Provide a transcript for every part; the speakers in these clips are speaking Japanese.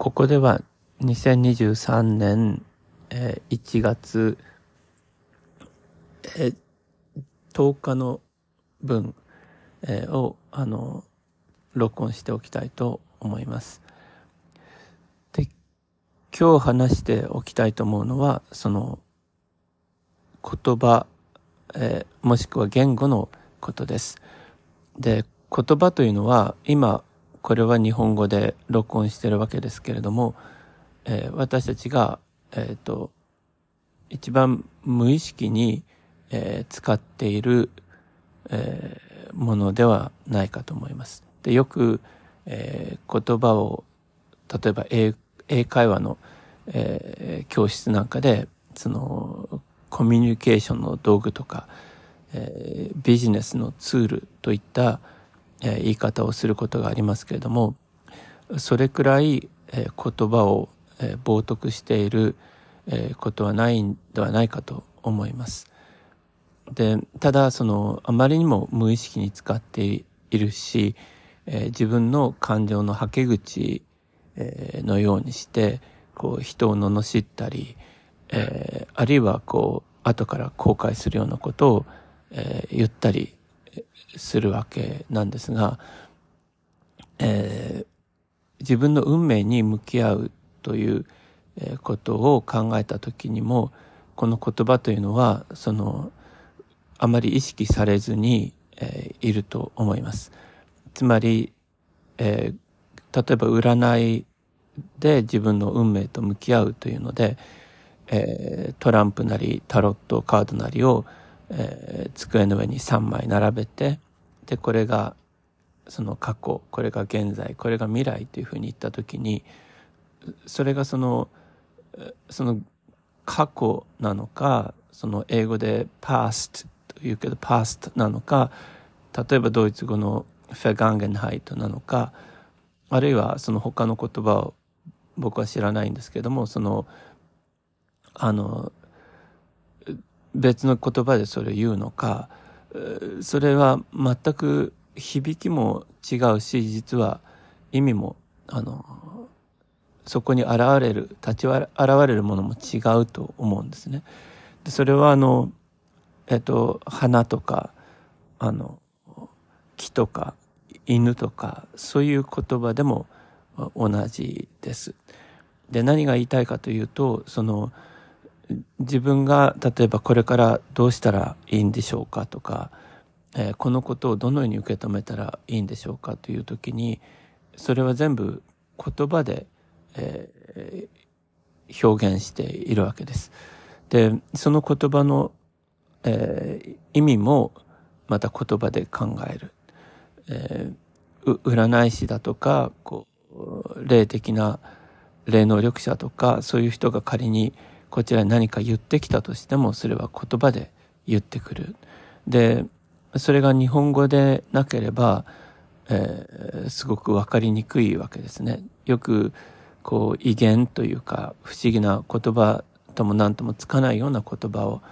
ここでは2023年、えー、1月、えー、10日の分、え、を、あの、録音しておきたいと思います。で、今日話しておきたいと思うのは、その、言葉、えー、もしくは言語のことです。で、言葉というのは、今、これは日本語で録音してるわけですけれども、えー、私たちが、えっ、ー、と、一番無意識に、えー、使っている、えー、ものではないかと思います。で、よく、えー、言葉を、例えば英英会話の、えー、教室なんかで、その、コミュニケーションの道具とか、えー、ビジネスのツールといった、え、言い方をすることがありますけれども、それくらい、え、言葉を、え、冒涜している、え、ことはないんではないかと思います。で、ただ、その、あまりにも無意識に使っているし、え、自分の感情のはけ口、え、のようにして、こう、人を罵ったり、え、あるいはこう、後から後悔するようなことを、え、言ったりするわけなんですが、えー、自分の運命に向き合うということを考えた時にも、この言葉というのは、その、あまり意識されずに、えー、いると思います。つまり、えー、例えば占いで自分の運命と向き合うというので、えー、トランプなりタロットカードなりを、えー、机の上に3枚並べてでこれがその過去これが現在これが未来というふうに言った時にそれがそのその過去なのかその英語で past というけど past なのか例えばドイツ語のフェガンゲンハイトなのかあるいはその他の言葉を僕は知らないんですけどもそのあの別の言葉でそれを言うのかそれは全く響きも違うし実は意味もあのそこに現れる立ち現れるものも違うと思うんですね。でそれはあのえっと花とかあの木とか犬とかそういう言葉でも同じです。で何が言いたいかというとその自分が例えばこれからどうしたらいいんでしょうかとか、えー、このことをどのように受け止めたらいいんでしょうかという時にそれは全部言葉で、えー、表現しているわけです。でその言葉の、えー、意味もまた言葉で考える。えー、占い師だとかこう霊的な霊能力者とかそういう人が仮にこちらに何か言ってきたとしてもそれは言葉で言ってくる。でそれが日本語でなければ、えー、すごく分かりにくいわけですね。よくこう威厳というか不思議な言葉とも何ともつかないような言葉を、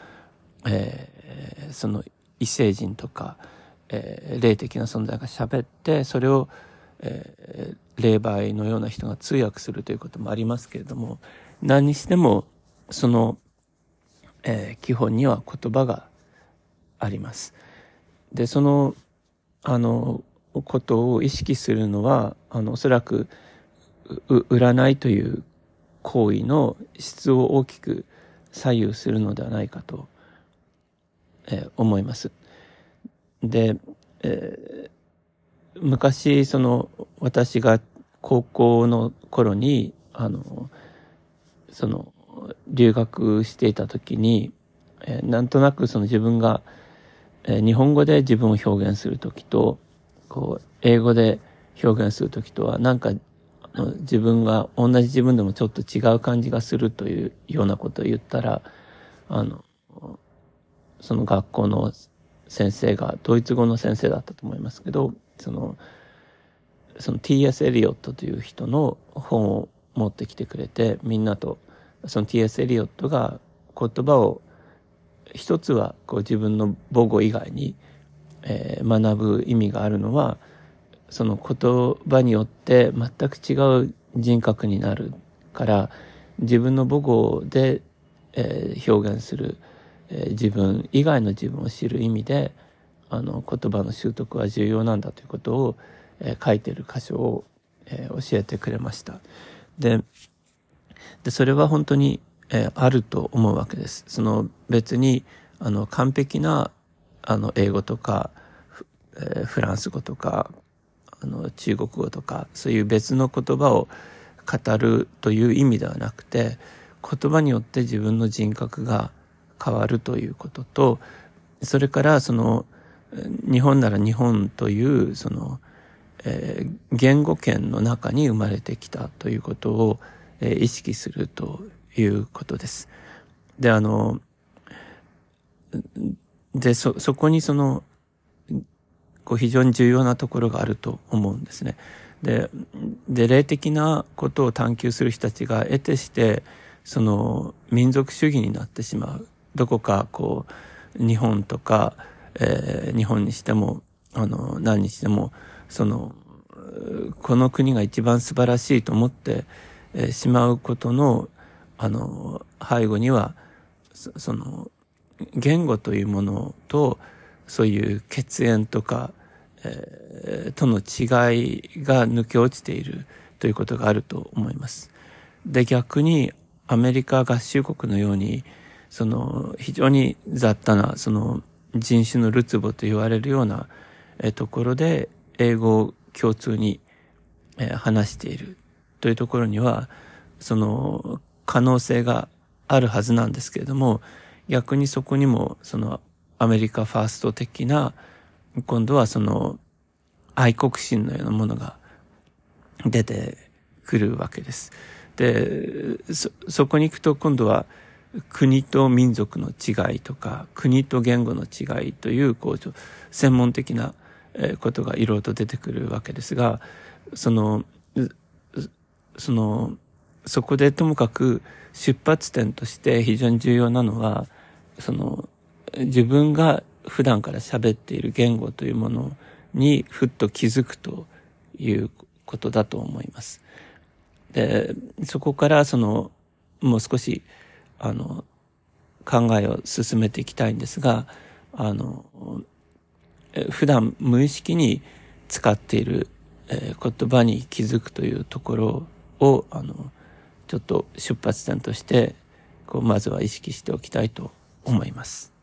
えー、その異星人とか、えー、霊的な存在が喋ってそれを、えー、霊媒のような人が通訳するということもありますけれども何にしてもその、えー、基本には言葉があります。で、その、あの、ことを意識するのは、あの、おそらく、占いという行為の質を大きく左右するのではないかと、えー、思います。で、えー、昔、その、私が高校の頃に、あの、その、留学していた時に、え、なんとなくその自分が、え、日本語で自分を表現する時とこう英語で表現する時とはなんか自分が同じ自分でもちょっと違う感じがするというようなことを言ったらあのその学校の先生がドイツ語の先生だったと思いますけどそのその T.S. エリオットという人の本を持ってきてくれてみんなとその T.S. エリオットが言葉を一つはこう自分の母語以外に、えー、学ぶ意味があるのはその言葉によって全く違う人格になるから自分の母語で、えー、表現する、えー、自分以外の自分を知る意味であの言葉の習得は重要なんだということを、えー、書いてる箇所を、えー、教えてくれました。ででそれは本当に、えー、あると思うわけです。その別にあの完璧なあの英語とか、えー、フランス語とかあの中国語とかそういう別の言葉を語るという意味ではなくて言葉によって自分の人格が変わるということとそれからその日本なら日本というその、えー、言語圏の中に生まれてきたということを、えー、意識するということです。であのでそそこにそのこう非常に重要なところがあると思うんですね。でで霊的なことを探求する人たちが得てしてその民族主義になってしまうどこかこう日本とか、えー、日本にしてもあの何にしてもそのこの国が一番素晴らしいと思って、え、しまうことのあの背後にはその言語というものとそういう血縁とかえー、との違いが抜け落ちているということがあると思います。で、逆にアメリカ合衆国のように、その非常に雑多な、その人種のるつぼと言われるような、えー、ところで英語を共通に、えー、話しているというところには、その可能性があるはずなんですけれども、逆にそこにもそのアメリカファースト的な今度はその愛国心のようなものが出てくるわけです。で、そ、そこに行くと今度は国と民族の違いとか、国と言語の違いという、こう、専門的なことがいろいろと出てくるわけですが、その、その、そこでともかく出発点として非常に重要なのは、その、自分が普段から喋っている言語というものにふっと気づくということだと思います。で、そこからその、もう少し、あの、考えを進めていきたいんですが、あの、普段無意識に使っている、言葉に気づくというところを、あの、ちょっと出発点として、こう、まずは意識しておきたいと思います。